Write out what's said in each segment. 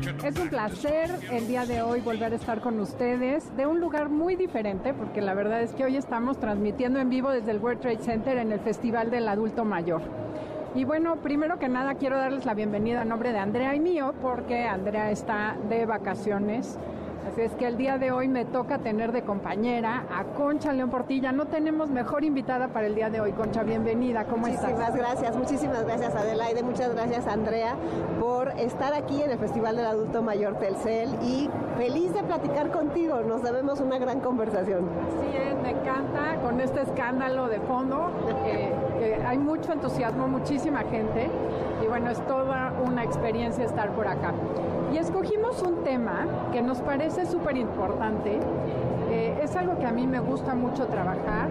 Es un placer el día de hoy volver a estar con ustedes de un lugar muy diferente, porque la verdad es que hoy estamos transmitiendo en vivo desde el World Trade Center en el Festival del Adulto Mayor. Y bueno, primero que nada quiero darles la bienvenida a nombre de Andrea y mío, porque Andrea está de vacaciones Así es que el día de hoy me toca tener de compañera a Concha León Portilla. No tenemos mejor invitada para el día de hoy. Concha, bienvenida. ¿Cómo estás? Muchísimas gracias, muchísimas gracias Adelaide, muchas gracias Andrea por estar aquí en el Festival del Adulto Mayor Telcel y feliz de platicar contigo. Nos debemos una gran conversación. Sí, me encanta con este escándalo de fondo, que hay mucho entusiasmo, muchísima gente bueno, es toda una experiencia estar por acá. Y escogimos un tema que nos parece súper importante. Eh, es algo que a mí me gusta mucho trabajar.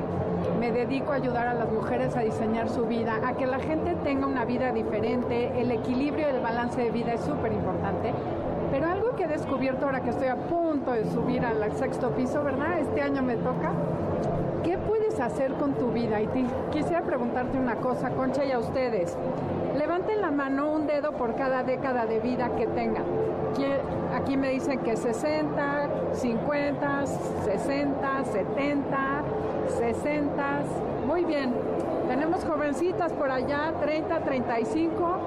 Me dedico a ayudar a las mujeres a diseñar su vida, a que la gente tenga una vida diferente. El equilibrio y el balance de vida es súper importante. Pero algo que he descubierto ahora que estoy a punto de subir al sexto piso, ¿verdad? Este año me toca. ¿Qué puedes hacer con tu vida? Y quisiera preguntarte una cosa, Concha, y a ustedes. Levanten la mano un dedo por cada década de vida que tengan. Aquí me dicen que 60, 50, 60, 70, 60. Muy bien. Tenemos jovencitas por allá, 30, 35.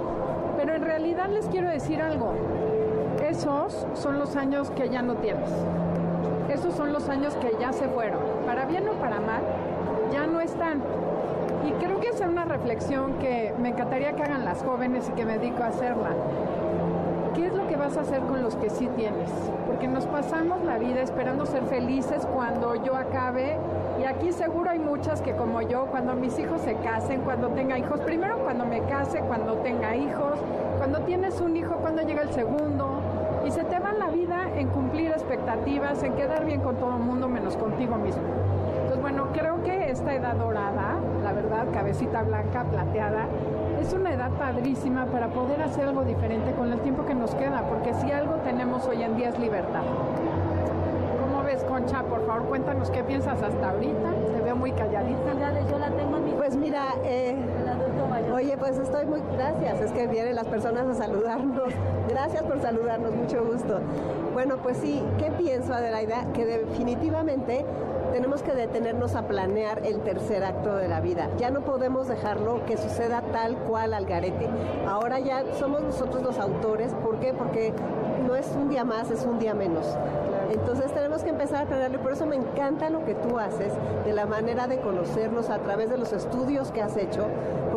Pero en realidad les quiero decir algo. Esos son los años que ya no tienes. Esos son los años que ya se fueron. Para bien o para mal, están. Y creo que es una reflexión que me encantaría que hagan las jóvenes y que me dedico a hacerla. ¿Qué es lo que vas a hacer con los que sí tienes? Porque nos pasamos la vida esperando ser felices cuando yo acabe. Y aquí seguro hay muchas que como yo, cuando mis hijos se casen, cuando tenga hijos, primero cuando me case, cuando tenga hijos, cuando tienes un hijo, cuando llega el segundo. Y se te va la vida en cumplir expectativas, en quedar bien con todo el mundo menos contigo mismo. Esta edad dorada, la verdad, cabecita blanca, plateada, es una edad padrísima para poder hacer algo diferente con el tiempo que nos queda, porque si algo tenemos hoy en día es libertad. Por favor, cuéntanos qué piensas hasta ahorita. Te veo muy calladita. Yo la tengo en mi... Pues mira, eh, oye, pues estoy muy... Gracias, es que vienen las personas a saludarnos. Gracias por saludarnos, mucho gusto. Bueno, pues sí, ¿qué pienso, Adelaida? Que definitivamente tenemos que detenernos a planear el tercer acto de la vida. Ya no podemos dejarlo que suceda tal cual al garete. Ahora ya somos nosotros los autores. ¿Por qué? Porque no es un día más, es un día menos. Entonces tenemos que empezar a planearlo por eso me encanta lo que tú haces, de la manera de conocernos a través de los estudios que has hecho,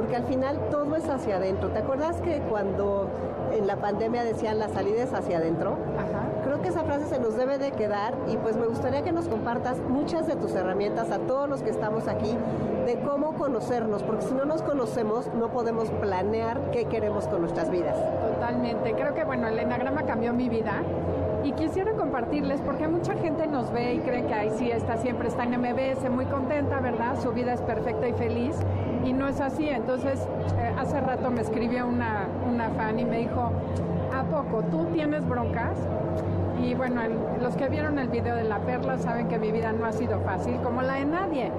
porque al final todo es hacia adentro. ¿Te acuerdas que cuando en la pandemia decían la salida es hacia adentro? Creo que esa frase se nos debe de quedar y pues me gustaría que nos compartas muchas de tus herramientas a todos los que estamos aquí de cómo conocernos, porque si no nos conocemos no podemos planear qué queremos con nuestras vidas. Totalmente. Creo que bueno, el enagrama cambió mi vida y quisiera compartirles porque mucha gente nos ve y cree que ahí sí está siempre está en MBS muy contenta, ¿verdad? Su vida es perfecta y feliz y no es así. Entonces, eh, hace rato me escribió una, una fan y me dijo, ¿a poco tú tienes broncas? Y bueno, los que vieron el video de la perla saben que mi vida no ha sido fácil, como la de nadie,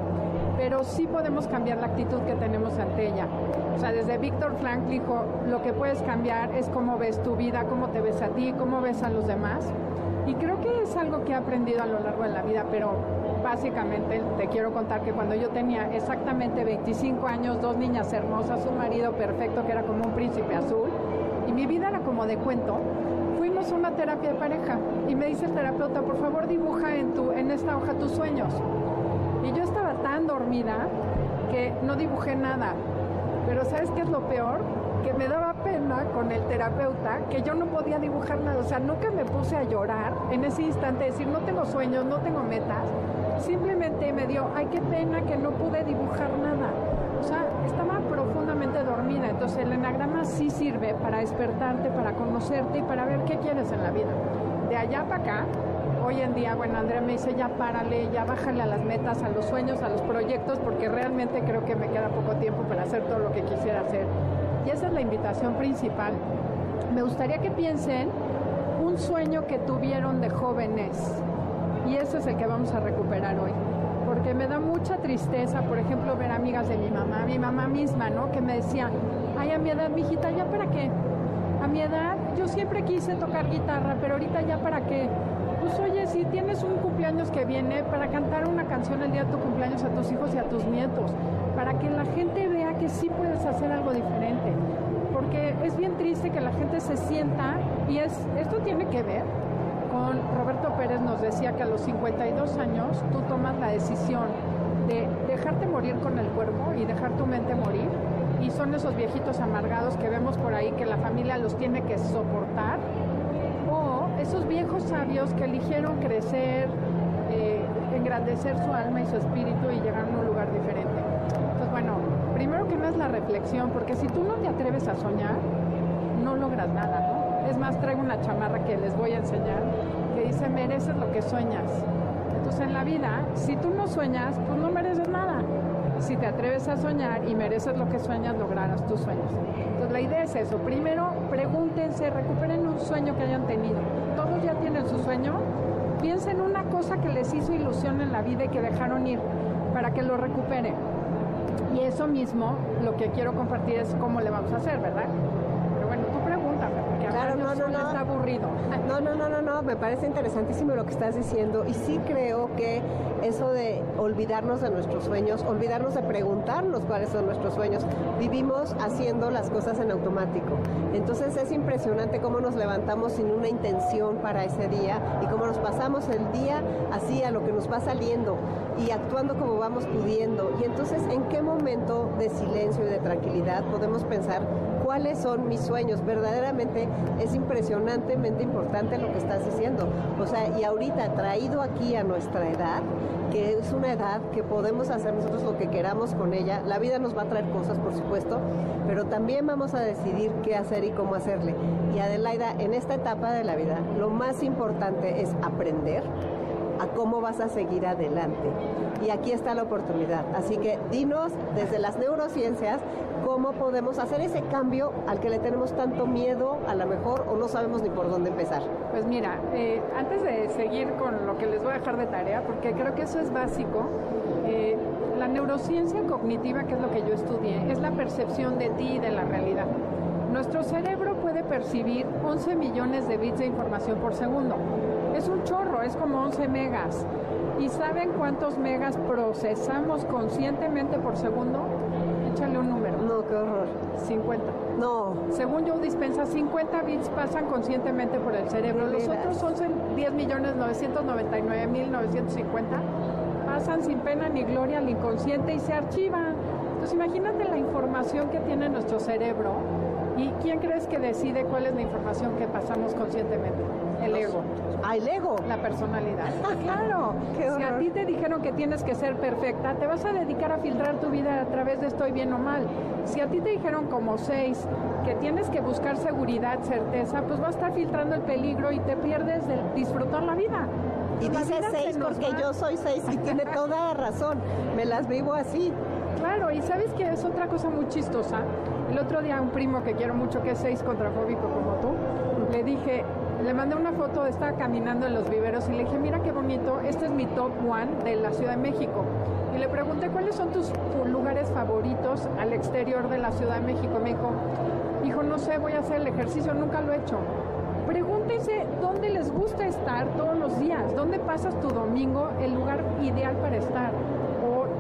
pero sí podemos cambiar la actitud que tenemos ante ella. O sea, desde Víctor Frank dijo, lo que puedes cambiar es cómo ves tu vida, cómo te ves a ti, cómo ves a los demás. Y creo es algo que he aprendido a lo largo de la vida, pero básicamente te quiero contar que cuando yo tenía exactamente 25 años, dos niñas hermosas, un marido perfecto que era como un príncipe azul, y mi vida era como de cuento, fuimos a una terapia de pareja y me dice el terapeuta, por favor dibuja en, tu, en esta hoja tus sueños. Y yo estaba tan dormida que no dibujé nada. Pero ¿sabes qué es lo peor? Que me daba pena con el terapeuta que yo no podía dibujar nada. O sea, nunca me puse a llorar en ese instante, decir, no tengo sueños, no tengo metas. Simplemente me dio, ay, qué pena que no pude dibujar nada. O sea, estaba profundamente dormida. Entonces el enagrama sí sirve para despertarte, para conocerte y para ver qué quieres en la vida. De allá para acá, hoy en día, bueno, Andrea me dice, ya párale, ya bájale a las metas, a los sueños, a los proyectos, porque realmente creo que me queda poco tiempo para hacer todo lo que quisiera hacer. Y esa es la invitación principal. Me gustaría que piensen un sueño que tuvieron de jóvenes. Y ese es el que vamos a recuperar hoy. Porque me da mucha tristeza, por ejemplo, ver amigas de mi mamá, mi mamá misma, ¿no? Que me decía, ay, a mi edad, mijita, ¿ya para qué? A mi edad yo siempre quise tocar guitarra, pero ahorita ya para qué. Pues oye, si tienes un cumpleaños que viene, para cantar una canción el día de tu cumpleaños a tus hijos y a tus nietos, para que la gente vea que sí puedes hacer algo diferente. Porque es bien triste que la gente se sienta, y es, esto tiene que ver con Roberto Pérez nos decía que a los 52 años tú tomas la decisión de dejarte morir con el cuerpo y dejar tu mente morir y son esos viejitos amargados que vemos por ahí que la familia los tiene que soportar, o esos viejos sabios que eligieron crecer, eh, engrandecer su alma y su espíritu y llegar a un lugar diferente. Entonces, bueno, primero que no es la reflexión, porque si tú no te atreves a soñar, no logras nada. Es más, traigo una chamarra que les voy a enseñar que dice, mereces lo que sueñas. Entonces, en la vida, si tú no sueñas, pues no mereces nada si te atreves a soñar y mereces lo que sueñas, lograrás tus sueños. Entonces la idea es eso. Primero, pregúntense, recuperen un sueño que hayan tenido. Todos ya tienen su sueño. Piensen en una cosa que les hizo ilusión en la vida y que dejaron ir para que lo recuperen. Y eso mismo, lo que quiero compartir es cómo le vamos a hacer, ¿verdad? Pero bueno, tú pregúntame, porque claro, no, no, no. está aburrido. No, no, no, no, me parece interesantísimo lo que estás diciendo y sí creo que eso de olvidarnos de nuestros sueños, olvidarnos de preguntarnos cuáles son nuestros sueños. Vivimos haciendo las cosas en automático. Entonces es impresionante cómo nos levantamos sin una intención para ese día y cómo nos pasamos el día así a lo que nos va saliendo y actuando como vamos pudiendo. Y entonces, ¿en qué momento de silencio y de tranquilidad podemos pensar cuáles son mis sueños? Verdaderamente es impresionantemente importante lo que estás diciendo. O sea, y ahorita traído aquí a nuestra edad, que es una edad que podemos hacer nosotros lo que queramos con ella. La vida nos va a traer cosas, por supuesto, pero también vamos a decidir qué hacer y cómo hacerle. Y Adelaida, en esta etapa de la vida, lo más importante es aprender a cómo vas a seguir adelante. Y aquí está la oportunidad. Así que dinos desde las neurociencias cómo podemos hacer ese cambio al que le tenemos tanto miedo, a lo mejor, o no sabemos ni por dónde empezar. Pues mira, eh, antes de seguir con lo que les voy a dejar de tarea, porque creo que eso es básico, eh, la neurociencia cognitiva, que es lo que yo estudié, es la percepción de ti y de la realidad. Nuestro cerebro puede percibir 11 millones de bits de información por segundo. Es un chorro, es como 11 megas. ¿Y saben cuántos megas procesamos conscientemente por segundo? Échale un número. No, qué horror. 50. No. Según yo dispensa, 50 bits pasan conscientemente por el cerebro. Los otros 11, 10 millones 999 mil 950 pasan sin pena ni gloria al inconsciente y se archivan. Entonces imagínate la información que tiene nuestro cerebro y quién crees que decide cuál es la información que pasamos conscientemente. El ego. Ah, el ego. La personalidad. claro. si a ti te dijeron que tienes que ser perfecta, te vas a dedicar a filtrar tu vida a través de estoy bien o mal. Si a ti te dijeron como seis que tienes que buscar seguridad, certeza, pues vas a estar filtrando el peligro y te pierdes de disfrutar la vida. Y dice seis porque yo soy seis y tiene toda razón. Me las vivo así. Claro, y sabes que es otra cosa muy chistosa. El otro día un primo que quiero mucho, que es seis contrafóbico como tú, le dije, le mandé una foto, estaba caminando en los viveros y le dije, mira qué bonito, este es mi top one de la Ciudad de México. Y le pregunté, ¿cuáles son tus lugares favoritos al exterior de la Ciudad de México? Me dijo, hijo, no sé, voy a hacer el ejercicio, nunca lo he hecho. Pregúntense dónde les gusta estar todos los días, dónde pasas tu domingo, el lugar ideal para estar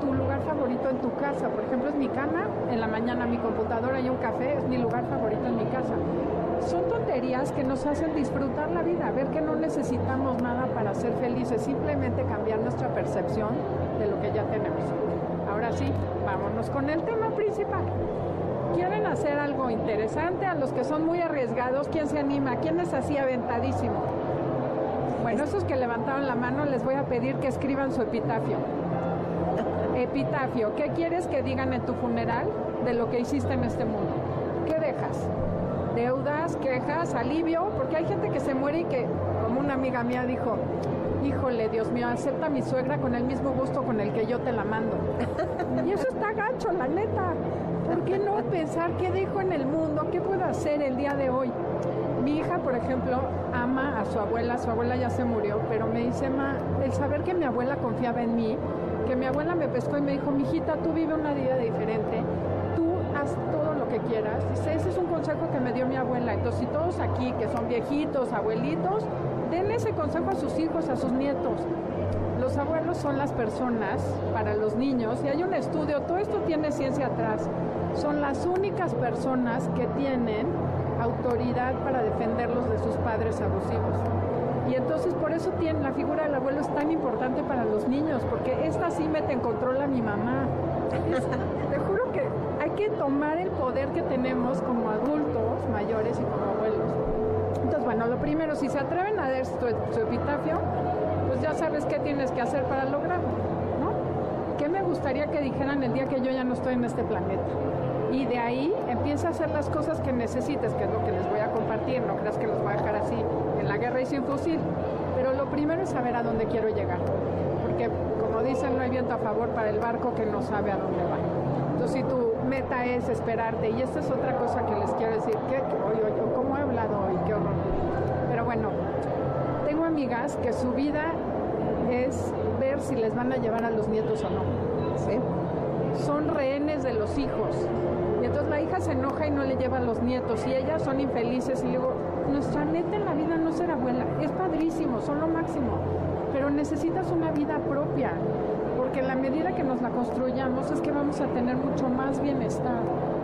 tu lugar favorito en tu casa. Por ejemplo, es mi cama, en la mañana mi computadora y un café, es mi lugar favorito en mi casa. Son tonterías que nos hacen disfrutar la vida, ver que no necesitamos nada para ser felices, simplemente cambiar nuestra percepción de lo que ya tenemos. Ahora sí, vámonos con el tema principal. ¿Quieren hacer algo interesante? A los que son muy arriesgados, ¿quién se anima? ¿Quién es así aventadísimo? Bueno, esos que levantaron la mano les voy a pedir que escriban su epitafio. Epitafio, ¿qué quieres que digan en tu funeral de lo que hiciste en este mundo? ¿Qué dejas? Quejas, alivio, porque hay gente que se muere y que como una amiga mía dijo, híjole, Dios mío, acepta a mi suegra con el mismo gusto con el que yo te la mando. y eso está gacho, la neta. ¿Por qué no pensar qué dejo en el mundo? ¿Qué puedo hacer el día de hoy? Mi hija, por ejemplo, ama a su abuela, su abuela ya se murió, pero me dice, ma, el saber que mi abuela confiaba en mí, que mi abuela me pescó y me dijo, mijita, tú vive una vida diferente, quieras. Dice, ese es un consejo que me dio mi abuela. Entonces, si todos aquí, que son viejitos, abuelitos, den ese consejo a sus hijos, a sus nietos. Los abuelos son las personas para los niños, y hay un estudio, todo esto tiene ciencia atrás, son las únicas personas que tienen autoridad para defenderlos de sus padres abusivos. Y entonces por eso tiene, la figura del abuelo es tan importante para los niños, porque esta sí mete en control a mi mamá. te juro que tomar el poder que tenemos como adultos mayores y como abuelos. Entonces, bueno, lo primero, si se atreven a dar su, su epitafio, pues ya sabes qué tienes que hacer para lograrlo, ¿no? ¿Qué me gustaría que dijeran el día que yo ya no estoy en este planeta? y de ahí empieza a hacer las cosas que necesites, que es lo que les voy a compartir, no creas que los voy a dejar así en la guerra y sin fusil, pero lo primero es saber a dónde quiero llegar, dicen, no hay viento a favor para el barco que no sabe a dónde va. Entonces, si tu meta es esperarte, y esta es otra cosa que les quiero decir, que hoy, hoy, ¿cómo he hablado hoy? Qué horror. Pero bueno, tengo amigas que su vida es ver si les van a llevar a los nietos o no. ¿sí? Son rehenes de los hijos entonces la hija se enoja y no le lleva a los nietos y ellas son infelices y digo, nuestra neta en la vida no ser abuela, es padrísimo, son lo máximo, pero necesitas una vida propia, porque en la medida que nos la construyamos es que vamos a tener mucho más bienestar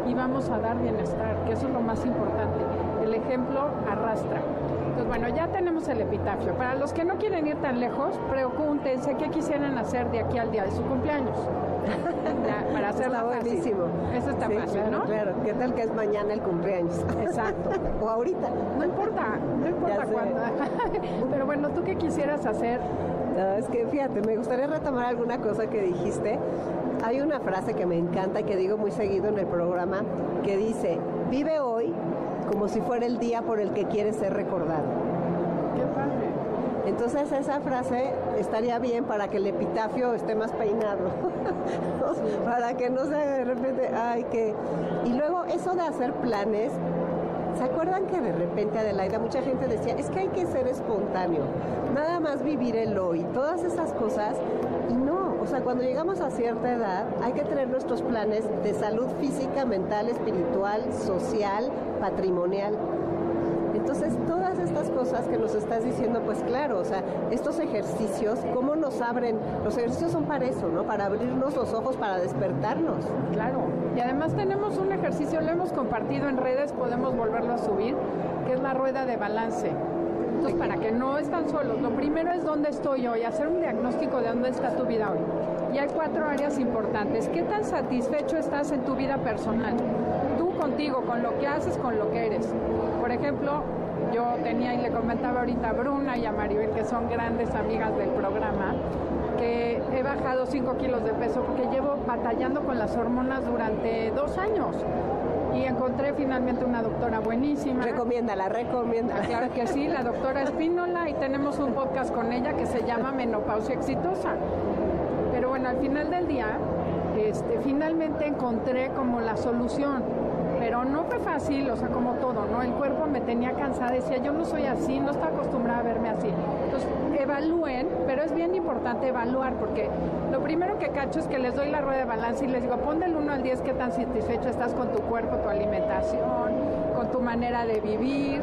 y vamos a dar bienestar, que eso es lo más importante. El ejemplo arrastra. Entonces, bueno, ya tenemos el epitafio. Para los que no quieren ir tan lejos, pregúntense qué quisieran hacer de aquí al día de su cumpleaños. para hacerlo está buenísimo. Eso está fácil, ¿no? Claro, ¿qué tal que es mañana el cumpleaños? Exacto. o ahorita. No importa, no importa cuándo. Pero bueno, ¿tú qué quisieras hacer? No, es que fíjate, me gustaría retomar alguna cosa que dijiste. Hay una frase que me encanta y que digo muy seguido en el programa que dice, vive hoy como si fuera el día por el que quieres ser recordado. Qué padre. Entonces esa frase estaría bien para que el epitafio esté más peinado, para que no sea de repente, ay, que... Y luego eso de hacer planes, ¿se acuerdan que de repente Adelaida mucha gente decía, es que hay que ser espontáneo, nada más vivir el hoy, todas esas cosas, y no, o sea, cuando llegamos a cierta edad hay que tener nuestros planes de salud física, mental, espiritual, social, patrimonial entonces, todas estas cosas que nos estás diciendo, pues claro, o sea, estos ejercicios, ¿cómo nos abren? Los ejercicios son para eso, ¿no? Para abrirnos los ojos, para despertarnos. Claro. Y además tenemos un ejercicio, lo hemos compartido en redes, podemos volverlo a subir, que es la rueda de balance. Entonces, para que no están solos, lo primero es dónde estoy hoy, hacer un diagnóstico de dónde está tu vida hoy. Y hay cuatro áreas importantes. ¿Qué tan satisfecho estás en tu vida personal? Contigo, con lo que haces, con lo que eres. Por ejemplo, yo tenía y le comentaba ahorita a Bruna y a Maribel, que son grandes amigas del programa, que he bajado 5 kilos de peso porque llevo batallando con las hormonas durante dos años. Y encontré finalmente una doctora buenísima. Recomiéndala, recomiéndala. Claro que sí, la doctora Espínola, y tenemos un podcast con ella que se llama Menopausia Exitosa. Pero bueno, al final del día, este, finalmente encontré como la solución no fue fácil, o sea, como todo, ¿no? El cuerpo me tenía cansada, decía, yo no soy así, no estoy acostumbrada a verme así. Entonces, evalúen, pero es bien importante evaluar, porque lo primero que cacho es que les doy la rueda de balance y les digo, pon del 1 al 10 qué tan satisfecho estás con tu cuerpo, tu alimentación, con tu manera de vivir,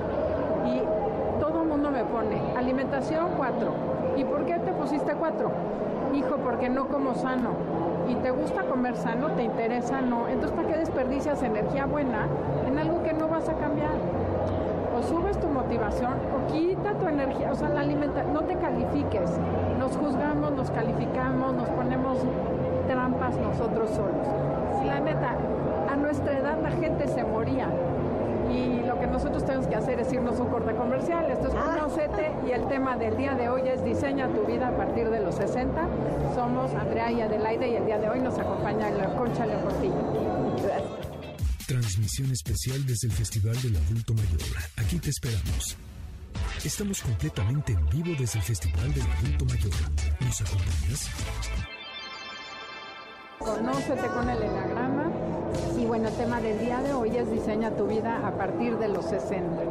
y todo el mundo me pone, alimentación 4. ¿Y por qué te pusiste 4? Hijo, porque no como sano y te gusta comer sano, te interesa, no. Entonces, ¿para qué desperdicias energía buena en algo que no vas a cambiar? O subes tu motivación o quita tu energía, o sea, la alimenta, no te califiques. Nos juzgamos, nos calificamos, nos ponemos trampas nosotros solos. Si la neta, a nuestra edad la gente se moría nosotros tenemos que hacer es irnos a un corte comercial. Esto es ah. Conocete y el tema del día de hoy es Diseña tu vida a partir de los 60. Somos Andrea y Adelaide y el día de hoy nos acompaña la Concha Leoportillo. Transmisión especial desde el Festival del Adulto Mayor. Aquí te esperamos. Estamos completamente en vivo desde el Festival del Adulto Mayor. ¿Nos acompañas? Conócete con el enagrama. Y bueno, el tema del día de hoy es diseña tu vida a partir de los 60.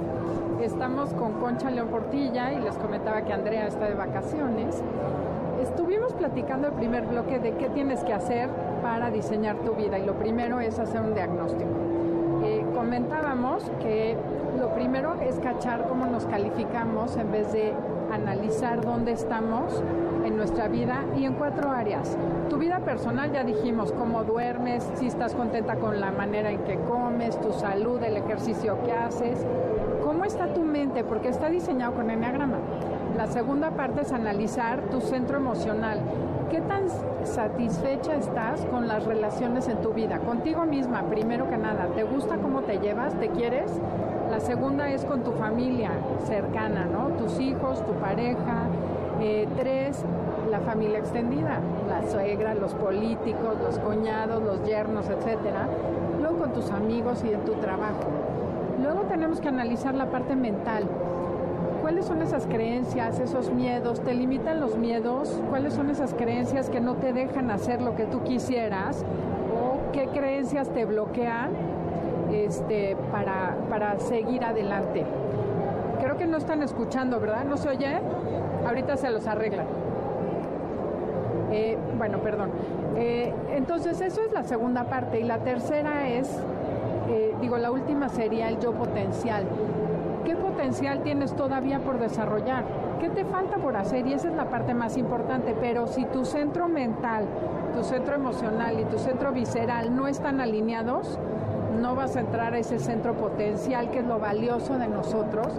Estamos con Concha León Portilla y les comentaba que Andrea está de vacaciones. Estuvimos platicando el primer bloque de qué tienes que hacer para diseñar tu vida y lo primero es hacer un diagnóstico. Eh, comentábamos que lo primero es cachar cómo nos calificamos en vez de analizar dónde estamos en nuestra vida y en cuatro áreas. Tu vida personal, ya dijimos, cómo duermes, si estás contenta con la manera en que comes, tu salud, el ejercicio que haces, cómo está tu mente, porque está diseñado con enneagrama. La segunda parte es analizar tu centro emocional. ¿Qué tan satisfecha estás con las relaciones en tu vida? Contigo misma, primero que nada. ¿Te gusta cómo te llevas? ¿Te quieres? La segunda es con tu familia cercana, ¿no? Tus hijos, tu pareja. Eh, tres, la familia extendida, la suegra, los políticos, los cuñados, los yernos, etcétera. Luego con tus amigos y en tu trabajo. Luego tenemos que analizar la parte mental. ¿Cuáles son esas creencias, esos miedos? ¿Te limitan los miedos? ¿Cuáles son esas creencias que no te dejan hacer lo que tú quisieras? ¿O qué creencias te bloquean este, para, para seguir adelante? Creo que no están escuchando, ¿verdad? ¿No se oye? Ahorita se los arreglan. Eh, bueno, perdón. Eh, entonces, eso es la segunda parte. Y la tercera es, eh, digo, la última sería el yo potencial. ¿Qué potencial tienes todavía por desarrollar? ¿Qué te falta por hacer? Y esa es la parte más importante. Pero si tu centro mental, tu centro emocional y tu centro visceral no están alineados, no vas a entrar a ese centro potencial que es lo valioso de nosotros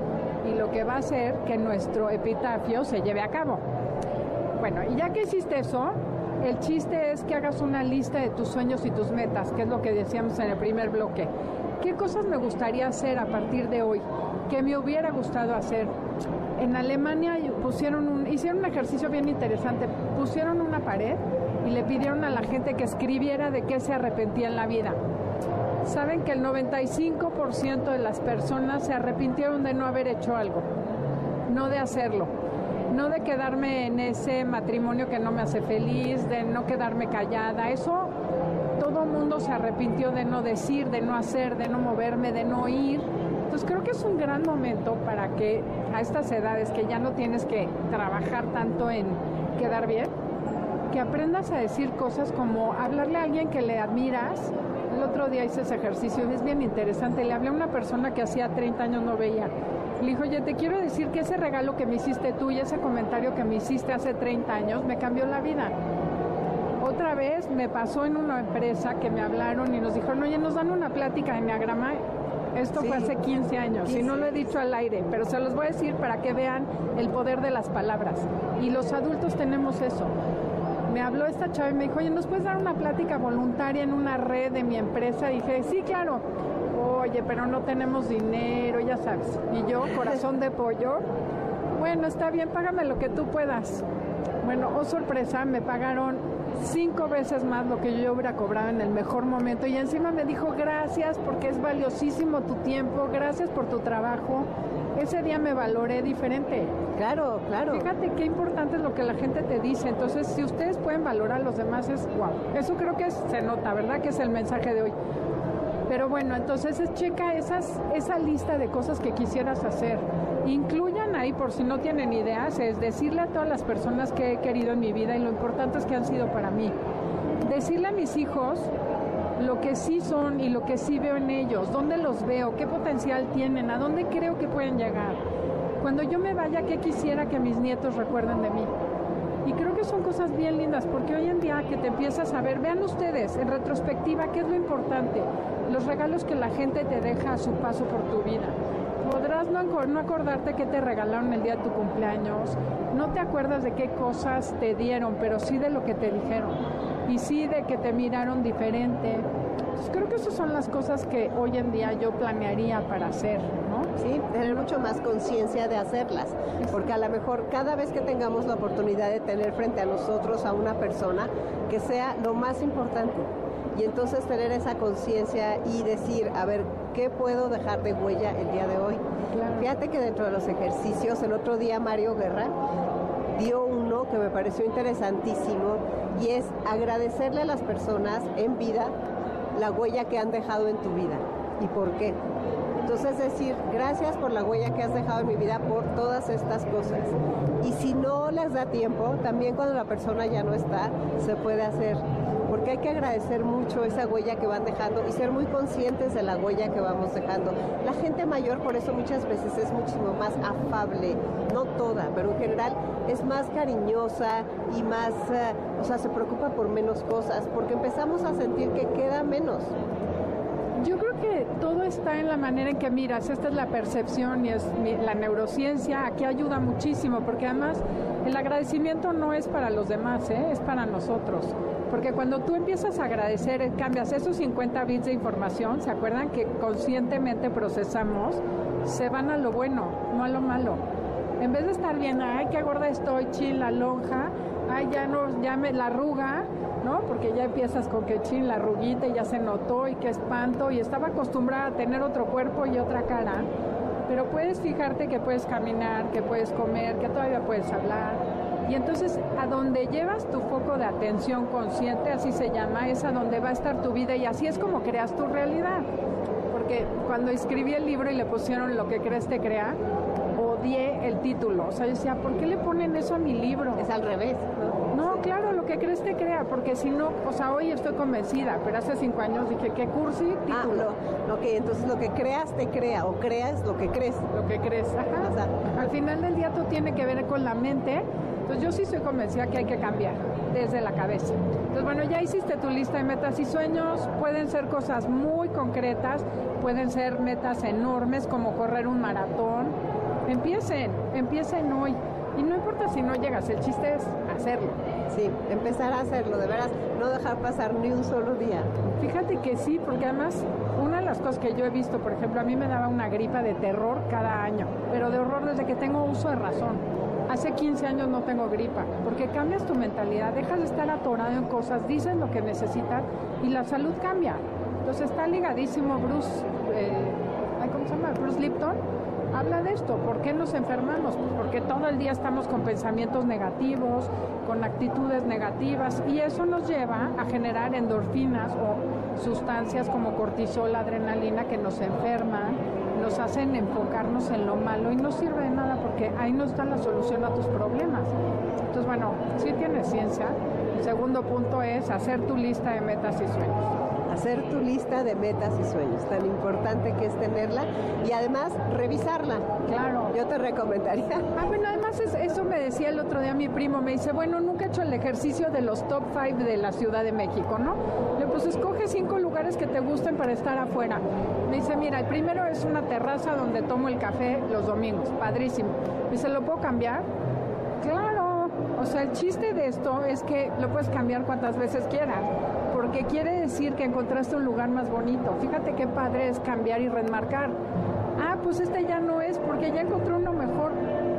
lo que va a hacer que nuestro epitafio se lleve a cabo. Bueno, y ya que hiciste eso, el chiste es que hagas una lista de tus sueños y tus metas, que es lo que decíamos en el primer bloque. ¿Qué cosas me gustaría hacer a partir de hoy? ¿Qué me hubiera gustado hacer? En Alemania pusieron un, hicieron un ejercicio bien interesante. Pusieron una pared y le pidieron a la gente que escribiera de qué se arrepentía en la vida. Saben que el 95% de las personas se arrepintieron de no haber hecho algo, no de hacerlo no de quedarme en ese matrimonio que no me hace feliz, de no quedarme callada. Eso todo mundo se arrepintió de no decir, de no hacer, de no moverme, de no ir. Entonces creo que es un gran momento para que a estas edades que ya no tienes que trabajar tanto en quedar bien, que aprendas a decir cosas como hablarle a alguien que le admiras. El otro día hice ese ejercicio y es bien interesante. Le hablé a una persona que hacía 30 años no veía. Le dijo, oye, te quiero decir que ese regalo que me hiciste tú y ese comentario que me hiciste hace 30 años me cambió la vida. Otra vez me pasó en una empresa que me hablaron y nos dijeron, oye, nos dan una plática de Enneagrama. Esto fue hace 15 años y no lo he dicho al aire, pero se los voy a decir para que vean el poder de las palabras. Y los adultos tenemos eso. Me habló esta chava y me dijo, oye, ¿nos puedes dar una plática voluntaria en una red de mi empresa? Y dije, sí, claro oye, pero no tenemos dinero, ya sabes. Y yo, corazón de pollo, bueno, está bien, págame lo que tú puedas. Bueno, oh sorpresa, me pagaron cinco veces más lo que yo hubiera cobrado en el mejor momento y encima me dijo gracias porque es valiosísimo tu tiempo, gracias por tu trabajo. Ese día me valoré diferente. Claro, claro. Fíjate qué importante es lo que la gente te dice. Entonces, si ustedes pueden valorar a los demás, es wow. Eso creo que se nota, ¿verdad? Que es el mensaje de hoy. Pero bueno, entonces checa esas, esa lista de cosas que quisieras hacer. Incluyan ahí, por si no tienen ideas, es decirle a todas las personas que he querido en mi vida y lo importante es que han sido para mí. Decirle a mis hijos lo que sí son y lo que sí veo en ellos, dónde los veo, qué potencial tienen, a dónde creo que pueden llegar. Cuando yo me vaya, ¿qué quisiera que mis nietos recuerden de mí? Y creo que son cosas bien lindas, porque hoy en día que te empiezas a ver, vean ustedes en retrospectiva qué es lo importante, los regalos que la gente te deja a su paso por tu vida. Podrás no, no acordarte qué te regalaron el día de tu cumpleaños, no te acuerdas de qué cosas te dieron, pero sí de lo que te dijeron, y sí de que te miraron diferente. creo que esas son las cosas que hoy en día yo planearía para hacer. ¿sí? Tener mucho más conciencia de hacerlas, porque a lo mejor cada vez que tengamos la oportunidad de tener frente a nosotros a una persona, que sea lo más importante. y entonces tener esa conciencia y decir, a ver, ¿qué puedo dejar de huella el día de hoy? Fíjate que dentro de los ejercicios, el otro día Mario Guerra dio que me pareció interesantísimo y es agradecerle a las personas en vida la huella que han dejado en tu vida y por qué. Entonces decir, gracias por la huella que has dejado en mi vida por todas estas cosas. Y si no les da tiempo, también cuando la persona ya no está, se puede hacer porque hay que agradecer mucho esa huella que van dejando y ser muy conscientes de la huella que vamos dejando. La gente mayor por eso muchas veces es muchísimo más afable, no toda, pero en general es más cariñosa y más, eh, o sea, se preocupa por menos cosas, porque empezamos a sentir que queda menos. Yo creo que todo está en la manera en que miras. Esta es la percepción y es la neurociencia. Aquí ayuda muchísimo porque además el agradecimiento no es para los demás, ¿eh? es para nosotros. Porque cuando tú empiezas a agradecer, cambias esos 50 bits de información, ¿se acuerdan que conscientemente procesamos? Se van a lo bueno, no a lo malo. En vez de estar bien, ay, qué gorda estoy, chin, la lonja, ay, ya no, ya me la arruga, ¿no? Porque ya empiezas con que chin, la arruguita y ya se notó y qué espanto y estaba acostumbrada a tener otro cuerpo y otra cara. Pero puedes fijarte que puedes caminar, que puedes comer, que todavía puedes hablar. Y entonces a donde llevas tu foco de atención consciente, así se llama, es a donde va a estar tu vida y así es como creas tu realidad. Porque cuando escribí el libro y le pusieron lo que crees te crea, odié el título. O sea, yo decía, ¿por qué le ponen eso a mi libro? Es al revés. No, claro, lo que crees te crea, porque si no, o sea, hoy estoy convencida, pero hace cinco años dije, ¿qué cursi? Ah, título. Ah, ok, entonces lo que creas te crea, o creas lo que crees. Lo que crees, ajá. al final del día todo tiene que ver con la mente. Entonces yo sí estoy convencida que hay que cambiar desde la cabeza. Entonces bueno, ya hiciste tu lista de metas y sueños, pueden ser cosas muy concretas, pueden ser metas enormes como correr un maratón, Empiecen, empiecen hoy. Y no importa si no llegas, el chiste es hacerlo. Sí, empezar a hacerlo, de veras, no dejar pasar ni un solo día. Fíjate que sí, porque además una de las cosas que yo he visto, por ejemplo, a mí me daba una gripa de terror cada año, pero de horror desde que tengo uso de razón. Hace 15 años no tengo gripa, porque cambias tu mentalidad, dejas de estar atorado en cosas, dices lo que necesitas y la salud cambia. Entonces está ligadísimo Bruce, eh, ¿cómo se llama? Bruce Lipton habla de esto. ¿Por qué nos enfermamos? Porque todo el día estamos con pensamientos negativos, con actitudes negativas y eso nos lleva a generar endorfinas o sustancias como cortisol, adrenalina que nos enferman, nos hacen enfocarnos en lo malo y no sirve de nada porque ahí no está la solución a tus problemas. Entonces, bueno, sí tiene ciencia. El segundo punto es hacer tu lista de metas y sueños hacer tu lista de metas y sueños, tan importante que es tenerla y además revisarla. Claro. Yo te recomendaría. Ah, bueno, además eso me decía el otro día mi primo, me dice, bueno, nunca he hecho el ejercicio de los top five de la Ciudad de México, ¿no? Le pues escoge cinco lugares que te gusten para estar afuera. Me dice, mira, el primero es una terraza donde tomo el café los domingos, padrísimo. Me dice, ¿lo puedo cambiar? Claro. O sea, el chiste de esto es que lo puedes cambiar cuantas veces quieras porque quiere decir que encontraste un lugar más bonito. Fíjate qué padre es cambiar y remarcar. Ah, pues este ya no es porque ya encontró uno mejor.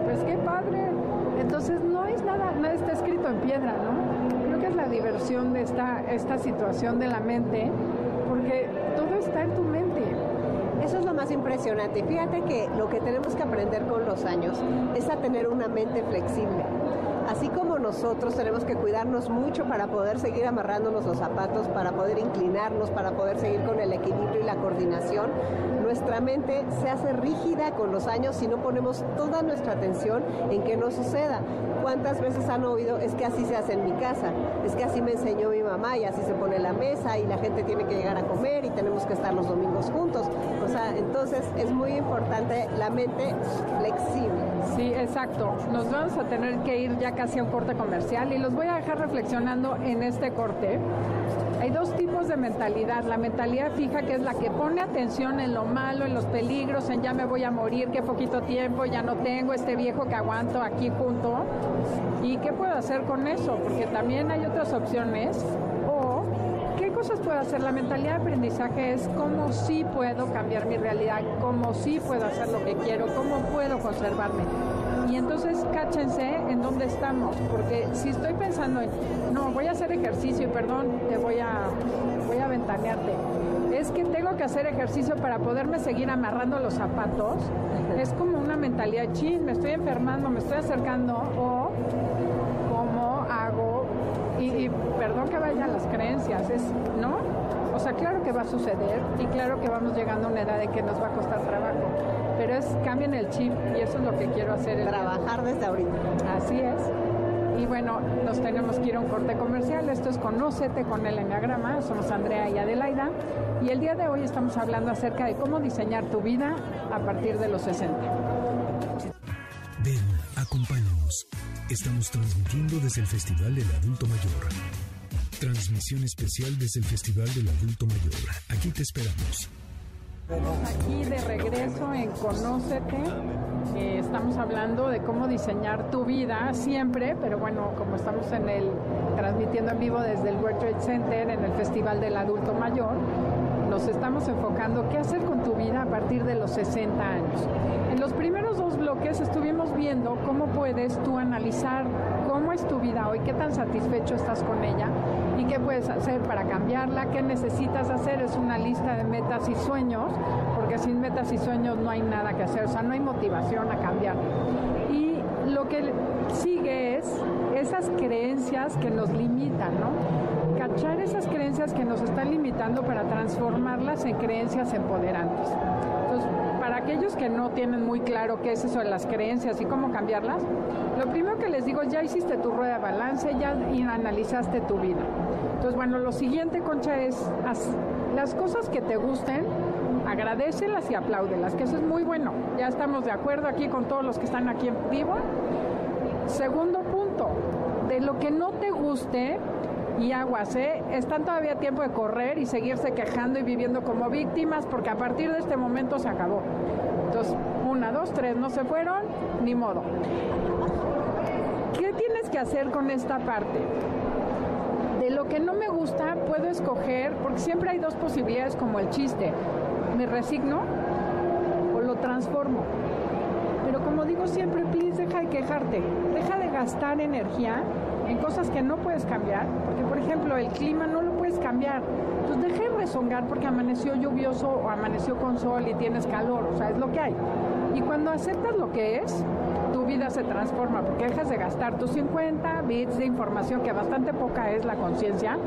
Pues qué padre. Entonces no es nada, nada está escrito en piedra, ¿no? Creo que es la diversión de esta, esta situación de la mente, porque todo está en tu mente. Eso es lo más impresionante. Fíjate que lo que tenemos que aprender con los años es a tener una mente flexible así como nosotros tenemos que cuidarnos mucho para poder seguir amarrándonos los zapatos, para poder inclinarnos, para poder seguir con el equilibrio y la coordinación, nuestra mente se hace rígida con los años si no ponemos toda nuestra atención en que no suceda. ¿Cuántas veces han oído es que así se hace en mi casa? Es que así me enseñó mi mamá y así se pone la mesa y la gente tiene que llegar a comer y tenemos que estar los domingos juntos. O sea, entonces es muy importante la mente flexible. Sí, exacto. Nos vamos a tener que ir ya casi a un corte comercial y los voy a dejar reflexionando en este corte. Hay dos tipos de mentalidad. La mentalidad fija, que es la que pone atención en lo malo, en los peligros, en ya me voy a morir, qué poquito tiempo, ya no tengo este viejo que aguanto aquí junto. ¿Y qué puedo hacer con eso? Porque también hay otras opciones. O, ¿qué cosas puedo hacer? La mentalidad de aprendizaje es cómo sí puedo cambiar mi realidad, cómo sí puedo hacer lo que quiero, cómo puedo conservarme. Y entonces cáchense en dónde estamos, porque si estoy pensando en, no, voy a hacer ejercicio y perdón, te voy a, voy a ventanearte. Es que tengo que hacer ejercicio para poderme seguir amarrando los zapatos. Es como una mentalidad, chin, me estoy enfermando, me estoy acercando o cómo hago, y, perdón que vayan las creencias, es, ¿no? O sea, claro que va a suceder y claro que vamos llegando a una edad de que nos va a costar trabajo, pero es cambien el chip y eso es lo que quiero hacer. Trabajar desde ahorita. Así es. Y bueno, nos tenemos que ir a un corte comercial. Esto es Conócete con el Enneagrama. Somos Andrea y Adelaida. Y el día de hoy estamos hablando acerca de cómo diseñar tu vida a partir de los 60. Ven, acompáñanos. Estamos transmitiendo desde el Festival del Adulto Mayor. Transmisión especial desde el Festival del Adulto Mayor. Aquí te esperamos. Aquí de regreso en Conócete, eh, estamos hablando de cómo diseñar tu vida siempre, pero bueno, como estamos en el transmitiendo en vivo desde el World Trade Center en el Festival del Adulto Mayor, nos estamos enfocando qué hacer con tu vida a partir de los 60 años. En los primeros dos bloques estuvimos viendo cómo puedes tú analizar cómo es tu vida hoy, qué tan satisfecho estás con ella y qué puedes hacer para cambiarla, qué necesitas hacer. Es una lista de metas y sueños, porque sin metas y sueños no hay nada que hacer, o sea, no hay motivación a cambiar. Y lo que sigue es esas creencias que nos limitan, ¿no? cachar esas creencias que nos están limitando para transformarlas en creencias empoderantes. Aquellos que no tienen muy claro qué es eso de las creencias y cómo cambiarlas, lo primero que les digo es ya hiciste tu rueda de balance, ya analizaste tu vida. Entonces, bueno, lo siguiente, Concha, es las cosas que te gusten, agradecelas y apláudelas, que eso es muy bueno. Ya estamos de acuerdo aquí con todos los que están aquí en vivo. Segundo punto, de lo que no te guste, y aguas, ¿eh? Están todavía a tiempo de correr y seguirse quejando y viviendo como víctimas porque a partir de este momento se acabó. Entonces, una, dos, tres, no se fueron, ni modo. ¿Qué tienes que hacer con esta parte? De lo que no me gusta, puedo escoger, porque siempre hay dos posibilidades como el chiste. Me resigno o lo transformo. Pero como digo siempre, please, deja de quejarte, deja de gastar energía en cosas que no puedes cambiar, porque por ejemplo el clima no lo puedes cambiar. Entonces deja de rezongar porque amaneció lluvioso o amaneció con sol y tienes calor, o sea, es lo que hay. Y cuando aceptas lo que es, tu vida se transforma porque dejas de gastar tus 50 bits de información, que bastante poca es la conciencia,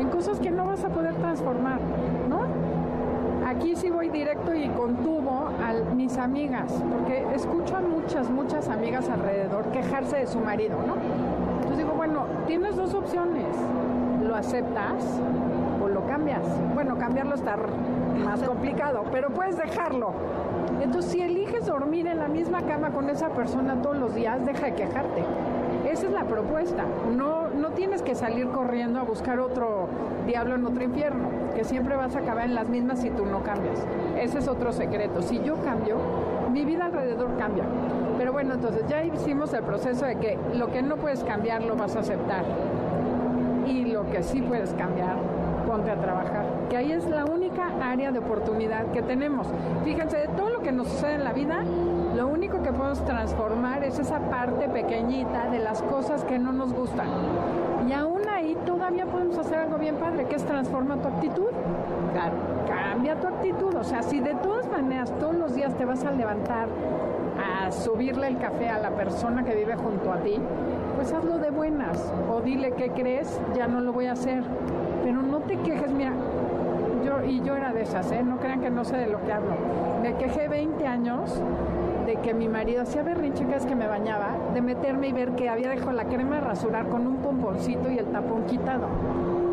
en cosas que no vas a poder transformar, ¿no? Aquí sí voy directo y contuvo a mis amigas, porque escucho a muchas, muchas amigas alrededor quejarse de su marido, ¿no? Tienes dos opciones. Lo aceptas o lo cambias. Bueno, cambiarlo está más complicado, pero puedes dejarlo. Entonces, si eliges dormir en la misma cama con esa persona todos los días, deja de quejarte. Esa es la propuesta. No, no tienes que salir corriendo a buscar otro diablo en otro infierno, que siempre vas a acabar en las mismas si tú no cambias. Ese es otro secreto. Si yo cambio, mi vida alrededor cambia. Pero bueno, entonces ya hicimos el proceso de que lo que no puedes cambiar lo vas a aceptar. Y lo que sí puedes cambiar, ponte a trabajar. Que ahí es la única área de oportunidad que tenemos. Fíjense, de todo lo que nos sucede en la vida, lo único que podemos transformar es esa parte pequeñita de las cosas que no nos gustan. Y aún ahí todavía podemos hacer algo bien padre, que es transformar tu actitud. Claro, cambia tu actitud. O sea, si de todas maneras todos los días te vas a levantar subirle el café a la persona que vive junto a ti, pues hazlo de buenas. O dile qué crees, ya no lo voy a hacer. Pero no te quejes, mira, yo, y yo era de esas, ¿eh? no crean que no sé de lo que hablo. Me quejé 20 años de que mi marido hacía berrinche cada vez que me bañaba, de meterme y ver que había dejado la crema de rasurar con un pomponcito y el tapón quitado.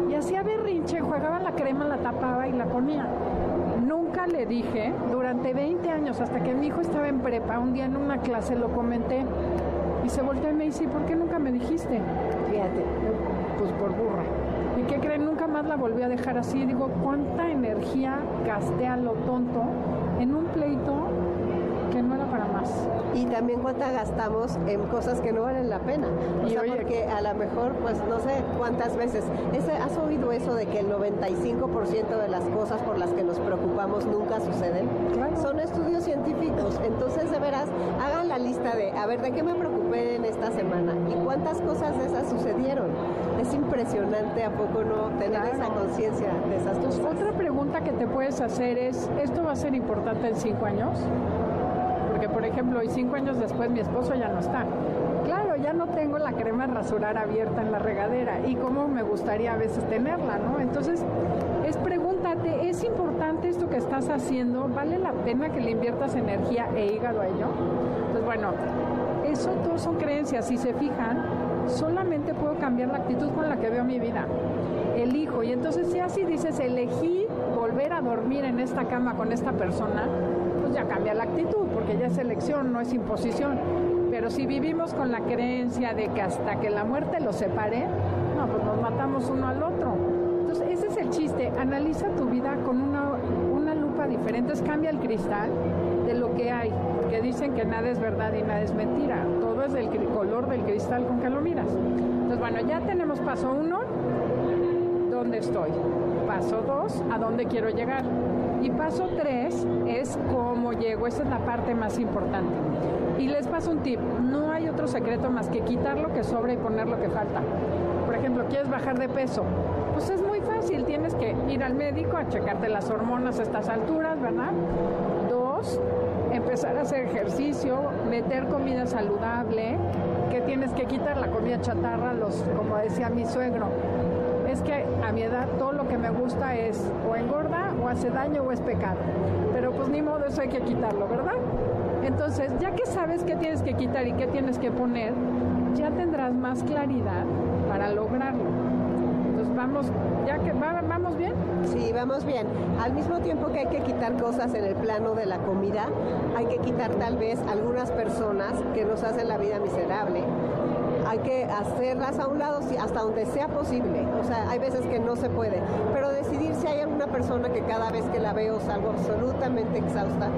Y hacía berrinche, jugaba la crema, la tapaba y la ponía. Nunca le dije, durante 20 años, hasta que mi hijo estaba en prepa, un día en una clase lo comenté y se volteó y me dice, ¿por qué nunca me dijiste? Fíjate, pues por burra. ¿Y qué creen? Nunca más la volví a dejar así. Digo, ¿cuánta energía gasté a lo tonto en un pleito que no era para más. más. Y también cuánta gastamos en cosas que no valen la pena. O sea, porque a lo mejor, pues no sé cuántas veces. Ese, ¿Has oído eso de que el 95% de las cosas por las que nos preocupamos nunca suceden? Son estudios científicos. Entonces, de veras, hagan la lista de, a ver, ¿de qué me preocupé en esta semana? ¿Y cuántas cosas de esas sucedieron? Es impresionante, ¿a poco no? Tener esa conciencia de esas cosas. Otra pregunta que te puedes hacer es, ¿esto va a ser importante en cinco años? Ejemplo, hoy cinco años después mi esposo ya no está. Claro, ya no tengo la crema rasurar abierta en la regadera y cómo me gustaría a veces tenerla, ¿no? Entonces, es pregúntate, ¿es importante esto que estás haciendo? ¿Vale la pena que le inviertas energía e hígado a ello? Entonces, bueno, eso todos son creencias. Si se fijan, solamente puedo cambiar la actitud con la que veo mi vida. Elijo. Y entonces, si así dices, elegí volver a dormir en esta cama con esta persona, pues ya cambia la actitud, porque ya es elección, no es imposición. Pero si vivimos con la creencia de que hasta que la muerte los separe, no, pues nos matamos uno al otro. Entonces, ese es el chiste. Analiza tu vida con una, una lupa diferente. cambia el cristal de lo que hay. Porque dicen que nada es verdad y nada es mentira. Todo es del color del cristal con que lo miras. Entonces, bueno, ya tenemos paso uno, ¿dónde estoy? Paso dos, ¿a dónde quiero llegar? Y paso tres es cómo llego. Esa es la parte más importante. Y les paso un tip. No hay otro secreto más que quitar lo que sobra y poner lo que falta. Por ejemplo, ¿quieres bajar de peso? Pues es muy fácil. Tienes que ir al médico a checarte las hormonas a estas alturas, ¿verdad? Dos, empezar a hacer ejercicio, meter comida saludable, que tienes que quitar la comida chatarra, los, como decía mi suegro. Es que a mi edad todo lo que me gusta es o engorda o hace daño o es pecado. Pero pues ni modo, eso hay que quitarlo, ¿verdad? Entonces, ya que sabes qué tienes que quitar y qué tienes que poner, ya tendrás más claridad para lograrlo vamos, ya que vamos bien. Sí, vamos bien. Al mismo tiempo que hay que quitar cosas en el plano de la comida, hay que quitar tal vez algunas personas que nos hacen la vida miserable. Hay que hacerlas a un lado hasta donde sea posible. O sea, hay veces que no se puede. Pero decidir si hay alguna persona que cada vez que la veo salgo absolutamente exhausta.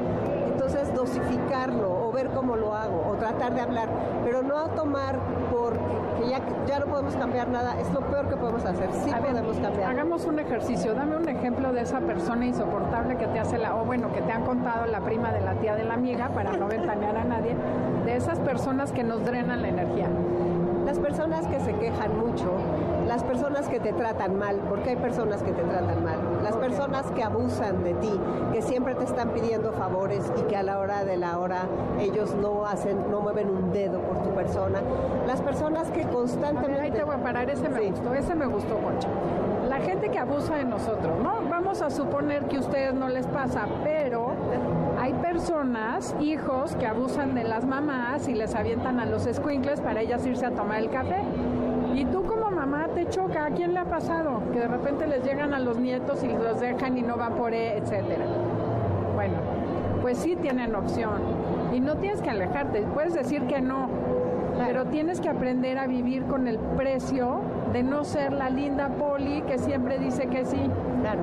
Entonces dosificarlo o ver cómo lo hago o tratar de hablar, pero no tomar porque ya, ya no podemos cambiar nada, es lo peor que podemos hacer, sí podemos cambiar. Hagamos un ejercicio, dame un ejemplo de esa persona insoportable que te hace la, o bueno, que te han contado la prima de la tía de la amiga, para no ventanear a nadie, de esas personas que nos drenan la energía. Las personas que se quejan mucho, las personas que te tratan mal, porque hay personas que te tratan mal, las personas que abusan de ti, que siempre te están pidiendo favores y que a la hora de la hora ellos no hacen, no mueven un dedo por tu persona, las personas que constantemente... ahí te voy a parar, ese me gustó, ese me gustó, Concha. La gente que abusa de nosotros, ¿no? Vamos a suponer que a ustedes no les pasa, pero hay personas, hijos, que abusan de las mamás y les avientan a los squinkles para ellas irse a tomar el café. Y tú como mamá te choca, ¿a quién le ha pasado? Que de repente les llegan a los nietos y los dejan y no van por él, etcétera. Bueno, pues sí tienen opción. Y no tienes que alejarte, puedes decir que no, pero tienes que aprender a vivir con el precio de no ser la linda poli que siempre dice que sí. Claro.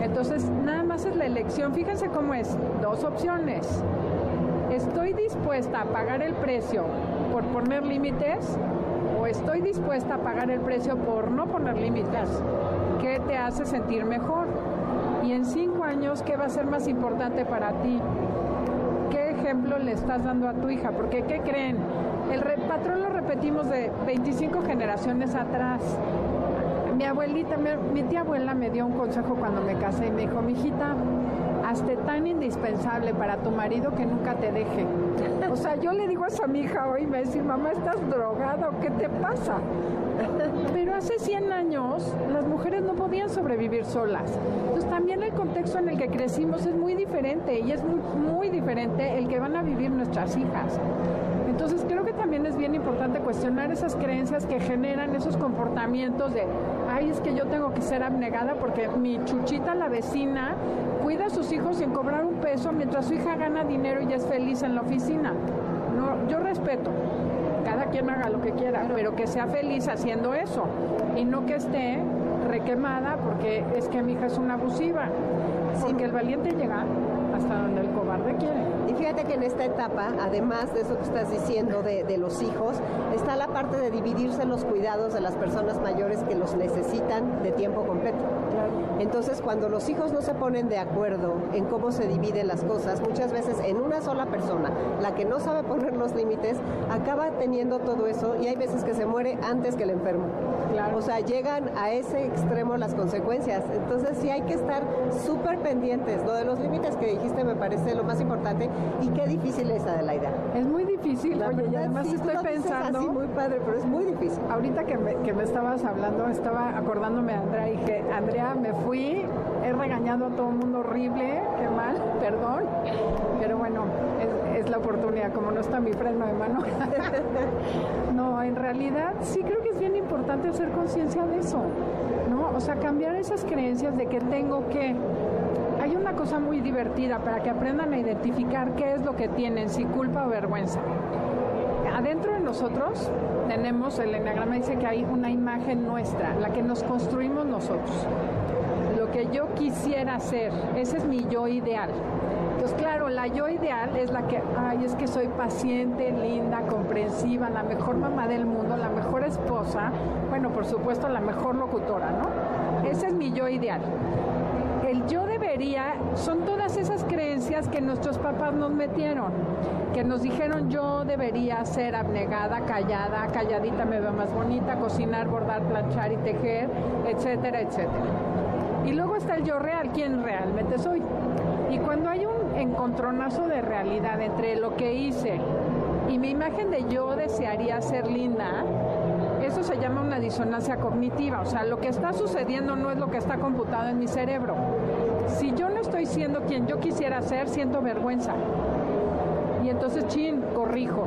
Entonces, nada más es la elección. Fíjense cómo es. Dos opciones. ¿Estoy dispuesta a pagar el precio por poner límites estoy dispuesta a pagar el precio por no poner límites? ¿Qué te hace sentir mejor? Y en cinco años, ¿qué va a ser más importante para ti? ¿Qué ejemplo le estás dando a tu hija? Porque, ¿qué creen? El patrón lo repetimos de 25 generaciones atrás mi abuelita, mi, tía abuela me dio un consejo cuando me casé y me dijo, mijita, hazte tan indispensable para tu marido que nunca te deje. O sea, yo le digo eso a mi hija hoy, me dice, mamá, ¿estás drogada o qué te pasa? Pero hace 100 años las mujeres no podían sobrevivir solas. Entonces también el contexto en el que crecimos es muy diferente y es muy, muy diferente el que van a vivir nuestras hijas. Entonces creo que también es bien importante cuestionar esas creencias que generan esos comportamientos de, ay, es que yo tengo que ser abnegada porque mi chuchita, la vecina, cuida a sus hijos sin cobrar un peso mientras su hija gana dinero y es feliz en la oficina. Yo respeto, cada quien haga lo que quiera, pero que sea feliz haciendo eso y no que esté requemada porque es que mi hija es una abusiva. Porque el valiente llega hasta donde el cobarde quiere. Y fíjate que en esta etapa, además de eso que estás diciendo de, de los hijos, está la parte de dividirse los cuidados de las personas mayores que los necesitan de tiempo completo. Entonces, cuando los hijos no se ponen de acuerdo en cómo se dividen las cosas, muchas veces en una sola persona, la que no sabe poner los límites, acaba teniendo todo eso y hay veces que se muere antes que el enfermo. O sea, llegan a ese extremo las consecuencias. Entonces, sí hay que estar súper pendientes. Lo de los límites que dijiste me parece lo más importante y qué difícil es, Adelaida. Es muy difícil, oye, y además estoy pensando... Así muy padre, pero es muy difícil. Ahorita que me, que me estabas hablando, estaba acordándome de Andrea y dije, Andrea, me fui, he regañado a todo el mundo horrible, qué mal, perdón, pero bueno, es, es la oportunidad, como no está mi freno de mano. no, en realidad sí creo que es bien importante hacer conciencia de eso, ¿no? O sea, cambiar esas creencias de que tengo que hay una cosa muy divertida para que aprendan a identificar qué es lo que tienen, si culpa o vergüenza. Adentro de nosotros tenemos, el enagrama dice que hay una imagen nuestra, la que nos construimos nosotros. Lo que yo quisiera hacer, ese es mi yo ideal. Entonces, claro, la yo ideal es la que, ay, es que soy paciente, linda, comprensiva, la mejor mamá del mundo, la mejor esposa, bueno, por supuesto, la mejor locutora, ¿no? Ese es mi yo ideal el yo debería son todas esas que nuestros papás nos metieron, que nos dijeron yo debería ser abnegada, callada, calladita me veo más bonita, cocinar, bordar, planchar y tejer, etcétera, etcétera. Y luego está el yo real, quién realmente soy. Y cuando hay un encontronazo de realidad entre lo que hice y mi imagen de yo desearía ser linda, eso se llama una disonancia cognitiva, o sea, lo que está sucediendo no es lo que está computado en mi cerebro. Si yo estoy siendo quien yo quisiera ser, siento vergüenza. Y entonces, chin, corrijo.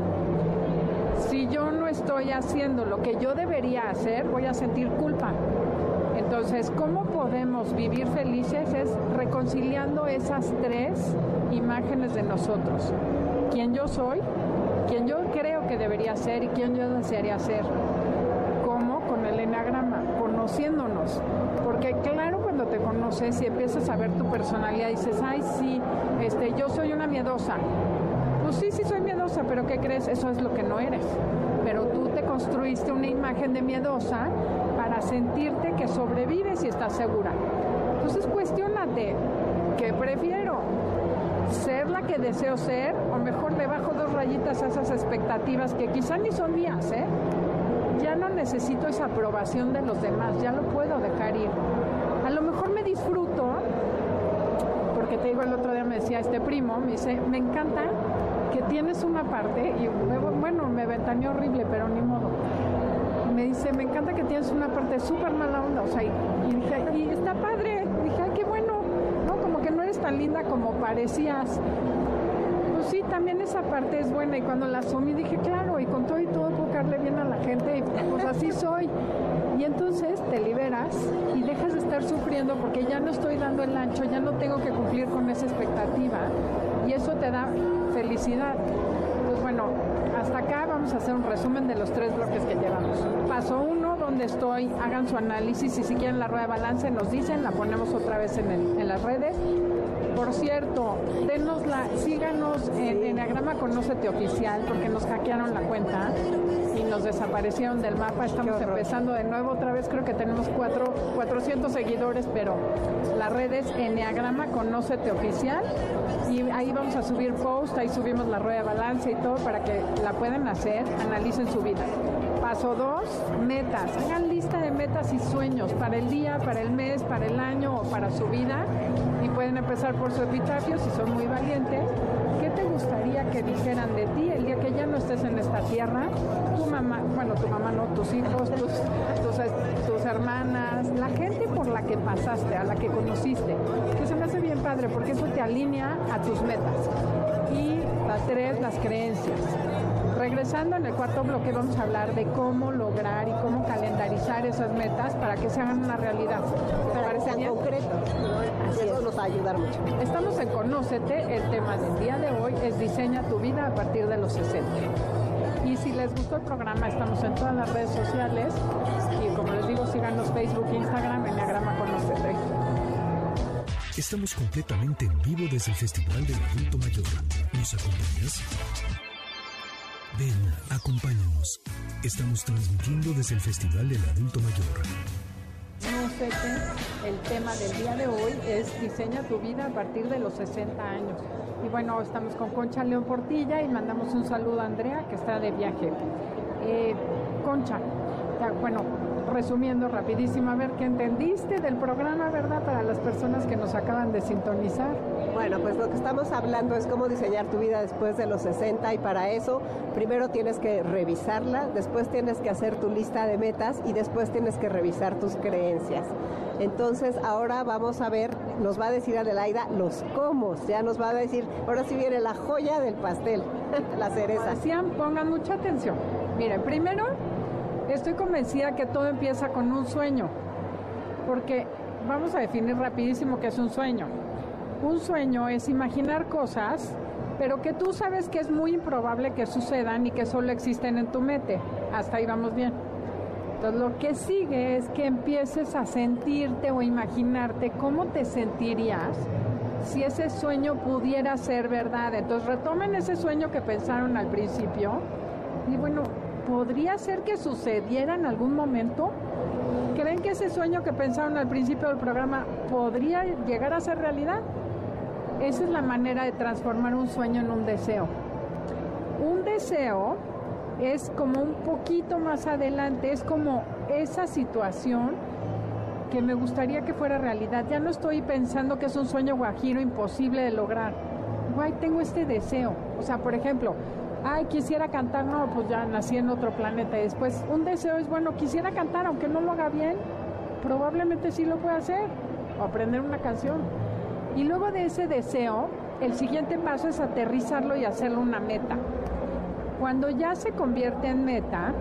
Si yo no estoy haciendo lo que yo debería hacer, voy a sentir culpa. Entonces, ¿cómo podemos vivir felices? Es reconciliando esas tres imágenes de nosotros. Quién yo soy, quién yo creo que debería ser y quién yo desearía ser con el enagrama, conociéndonos. Porque claro, cuando te conoces y empiezas a ver tu personalidad, dices, ay, sí, este, yo soy una miedosa. Pues sí, sí soy miedosa, pero ¿qué crees? Eso es lo que no eres. Pero tú te construiste una imagen de miedosa para sentirte que sobrevives y estás segura. Entonces cuestionate, ¿qué prefiero? ¿Ser la que deseo ser? O mejor le bajo dos rayitas a esas expectativas que quizá ni son mías, ¿eh? ya no necesito esa aprobación de los demás, ya lo puedo dejar ir. Digo, el otro día me decía este primo, me dice, me encanta que tienes una parte, y bueno, me ventaneó horrible, pero ni modo. Me dice, me encanta que tienes una parte súper mala onda, o sea, y, dije, y está padre, dije, ay, qué bueno, ¿no? Como que no eres tan linda como parecías. Pues sí, también esa parte es buena y cuando la asumí dije, claro, y con todo y todo puedo bien a la gente pues así soy. Y entonces te liberas y dejas de estar sufriendo porque ya no estoy dando el ancho, ya no tengo que con esa expectativa y eso te da felicidad. Pues bueno, hasta acá vamos a hacer un resumen de los tres bloques que llevamos. Paso uno, donde estoy, hagan su análisis y si quieren la rueda de balance nos dicen, la ponemos otra vez en, el, en las redes. Por cierto, denos la, síganos en Enneagrama Conócete Oficial porque nos hackearon la cuenta y nos desaparecieron del mapa. Estamos empezando de nuevo otra vez, creo que tenemos cuatro, 400 seguidores, pero la red es Enneagrama Conócete Oficial y ahí vamos a subir post, ahí subimos la rueda de balance y todo para que la puedan hacer, analicen su vida. Paso dos, metas. Hagan lista de metas y sueños para el día, para el mes, para el año o para su vida. Y pueden empezar por su epitafio si son muy valientes. ¿Qué te gustaría que dijeran de ti el día que ya no estés en esta tierra? Tu mamá, bueno, tu mamá no, tus hijos, tus, tus, tus hermanas, la gente por la que pasaste, a la que conociste. Que se me hace bien padre porque eso te alinea a tus metas. Y la tres, las creencias regresando en el cuarto bloque vamos a hablar de cómo lograr y cómo calendarizar esas metas para que se hagan una realidad. ¿Te parece bien? concretos. Así Eso nos va a ayudar mucho. Estamos en Conócete. El tema del día de hoy es Diseña tu vida a partir de los 60. Y si les gustó el programa, estamos en todas las redes sociales. Y como les digo, síganos Facebook, Instagram, Enneagrama Conócete. Estamos completamente en vivo desde el Festival del Adulto Mayor. ¿Nos acompañas? Ven, acompáñanos. Estamos transmitiendo desde el Festival del Adulto Mayor. No sé qué, el tema del día de hoy es diseña tu vida a partir de los 60 años. Y bueno, estamos con Concha León Portilla y mandamos un saludo a Andrea que está de viaje. Eh, Concha, bueno, resumiendo rapidísimo, a ver qué entendiste del programa, ¿verdad? Para las personas que nos acaban de sintonizar. Bueno, pues lo que estamos hablando es cómo diseñar tu vida después de los 60 y para eso primero tienes que revisarla, después tienes que hacer tu lista de metas y después tienes que revisar tus creencias. Entonces ahora vamos a ver, nos va a decir Adelaida los cómo, ya nos va a decir, ahora sí viene la joya del pastel, la cereza. Así pongan mucha atención. Miren, primero Estoy convencida que todo empieza con un sueño, porque vamos a definir rapidísimo qué es un sueño. Un sueño es imaginar cosas, pero que tú sabes que es muy improbable que sucedan y que solo existen en tu mente. Hasta ahí vamos bien. Entonces lo que sigue es que empieces a sentirte o imaginarte cómo te sentirías si ese sueño pudiera ser verdad. Entonces retomen ese sueño que pensaron al principio y bueno, podría ser que sucediera en algún momento? ¿Creen que ese sueño que pensaron al principio del programa podría llegar a ser realidad? Esa es la manera de transformar un sueño en un deseo. Un deseo es como un poquito más adelante, es como esa situación que me gustaría que fuera realidad. Ya no estoy pensando que es un sueño guajiro imposible de lograr. Guay, tengo este deseo. O sea, por ejemplo, ay, quisiera cantar, no, pues ya nací en otro planeta. Y después, un deseo es, bueno, quisiera cantar, aunque no lo haga bien, probablemente sí lo pueda hacer, o aprender una canción. Y luego de ese deseo, el siguiente paso es aterrizarlo y hacerlo una meta. Cuando ya se convierte en meta,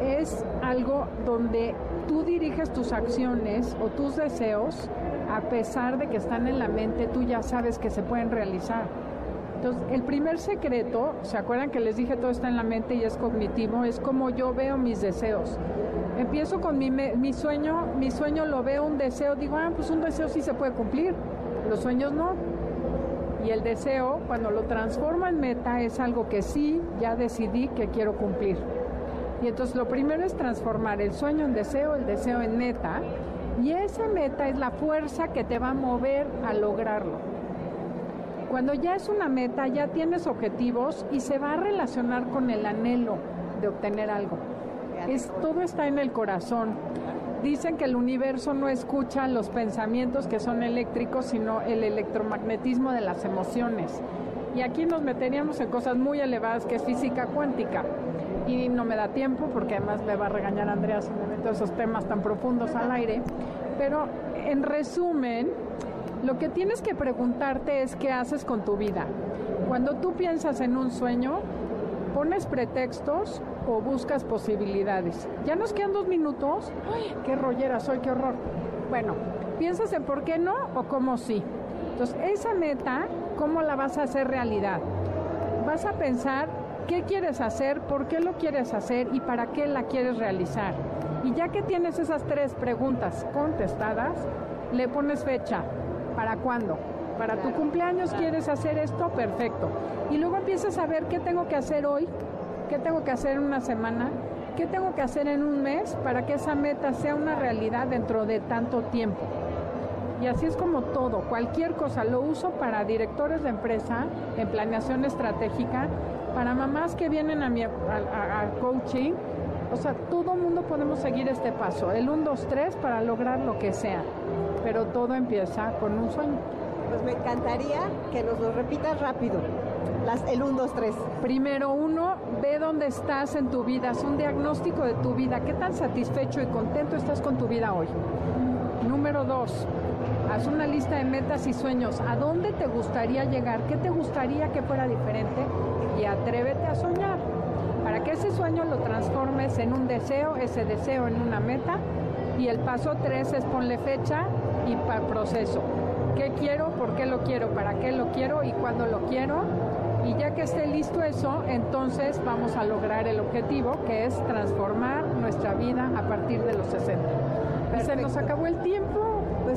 es algo donde tú diriges tus acciones o tus deseos, a pesar de que están en la mente, tú ya sabes que se pueden realizar. Entonces, el primer secreto, ¿se acuerdan que les dije todo está en la mente y es cognitivo? Es como yo veo mis deseos. Empiezo con mi, sueño, mi sueño lo veo un deseo, digo, ah, pues un deseo sí se puede cumplir, los sueños no. Y el deseo, cuando lo transformo en meta, es algo que sí, ya decidí que quiero cumplir. Y entonces lo primero es transformar el sueño en deseo, el deseo en meta, y esa meta es la fuerza que te va a mover a lograrlo. Cuando ya es una meta, ya tienes objetivos y se va a relacionar con el anhelo de obtener algo. Es, todo está en el corazón. Dicen que el universo no escucha los pensamientos que son eléctricos, sino el electromagnetismo de las emociones. Y aquí nos meteríamos en cosas muy elevadas, que es física cuántica. Y no me da tiempo, porque además me va a regañar Andrea si me meto esos temas tan profundos al aire. Pero en resumen, lo que tienes que preguntarte es qué haces con tu vida. Cuando tú piensas en un sueño, pones pretextos o buscas posibilidades. Ya nos quedan dos minutos. ¡Ay, qué rollera soy, qué horror! Bueno, piensas en por qué no o cómo sí. Entonces, esa meta, ¿cómo la vas a hacer realidad? Vas a pensar qué quieres hacer, por qué lo quieres hacer y para qué la quieres realizar. Y ya que tienes esas tres preguntas contestadas, le pones fecha, ¿Para cuándo? Para tu cumpleaños quieres hacer esto, perfecto. Y luego empiezas a ver qué tengo que hacer hoy, qué tengo que hacer en una semana, qué tengo que hacer en un mes para que esa meta sea una realidad dentro de tanto tiempo. Y así es como todo, cualquier cosa lo uso para directores de empresa en planeación estratégica, para mamás que vienen a mi a, coaching. O sea, todo mundo podemos seguir este paso, el 1, 2, 3 para lograr lo que sea pero todo empieza con un sueño. Pues me encantaría que nos lo repitas rápido. Las, el 1, 2, 3. Primero, uno, ve dónde estás en tu vida, haz un diagnóstico de tu vida, qué tan satisfecho y contento estás con tu vida hoy. Número dos, haz una lista de metas y sueños, a dónde te gustaría llegar, qué te gustaría que fuera diferente y atrévete a soñar. Que ese sueño lo transformes en un deseo, ese deseo en una meta y el paso tres es ponle fecha y para proceso. ¿Qué quiero? ¿Por qué lo quiero? ¿Para qué lo quiero? ¿Y cuándo lo quiero? Y ya que esté listo eso, entonces vamos a lograr el objetivo, que es transformar nuestra vida a partir de los 60. se nos acabó el tiempo.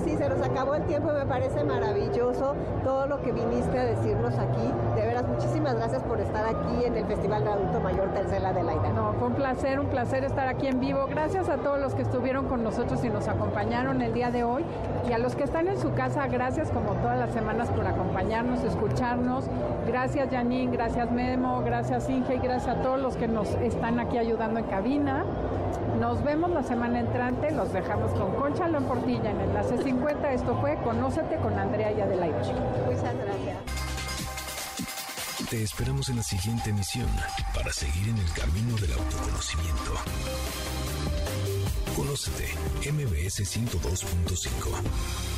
Sí, se nos acabó el tiempo, me parece maravilloso todo lo que viniste a decirnos aquí. De veras, muchísimas gracias por estar aquí en el Festival de Adulto Mayor Tercela de la Ida. No, fue un placer, un placer estar aquí en vivo. Gracias a todos los que estuvieron con nosotros y nos acompañaron el día de hoy. Y a los que están en su casa, gracias como todas las semanas por acompañarnos, escucharnos. Gracias Janine, gracias Memo, gracias Inge y gracias a todos los que nos están aquí ayudando en cabina. Nos vemos la semana entrante, los dejamos con Concha Portilla en Enlace 50. Esto fue Conócete con Andrea y Adelaide. Muchas gracias. Te esperamos en la siguiente emisión para seguir en el camino del autoconocimiento. Conócete, MBS 102.5.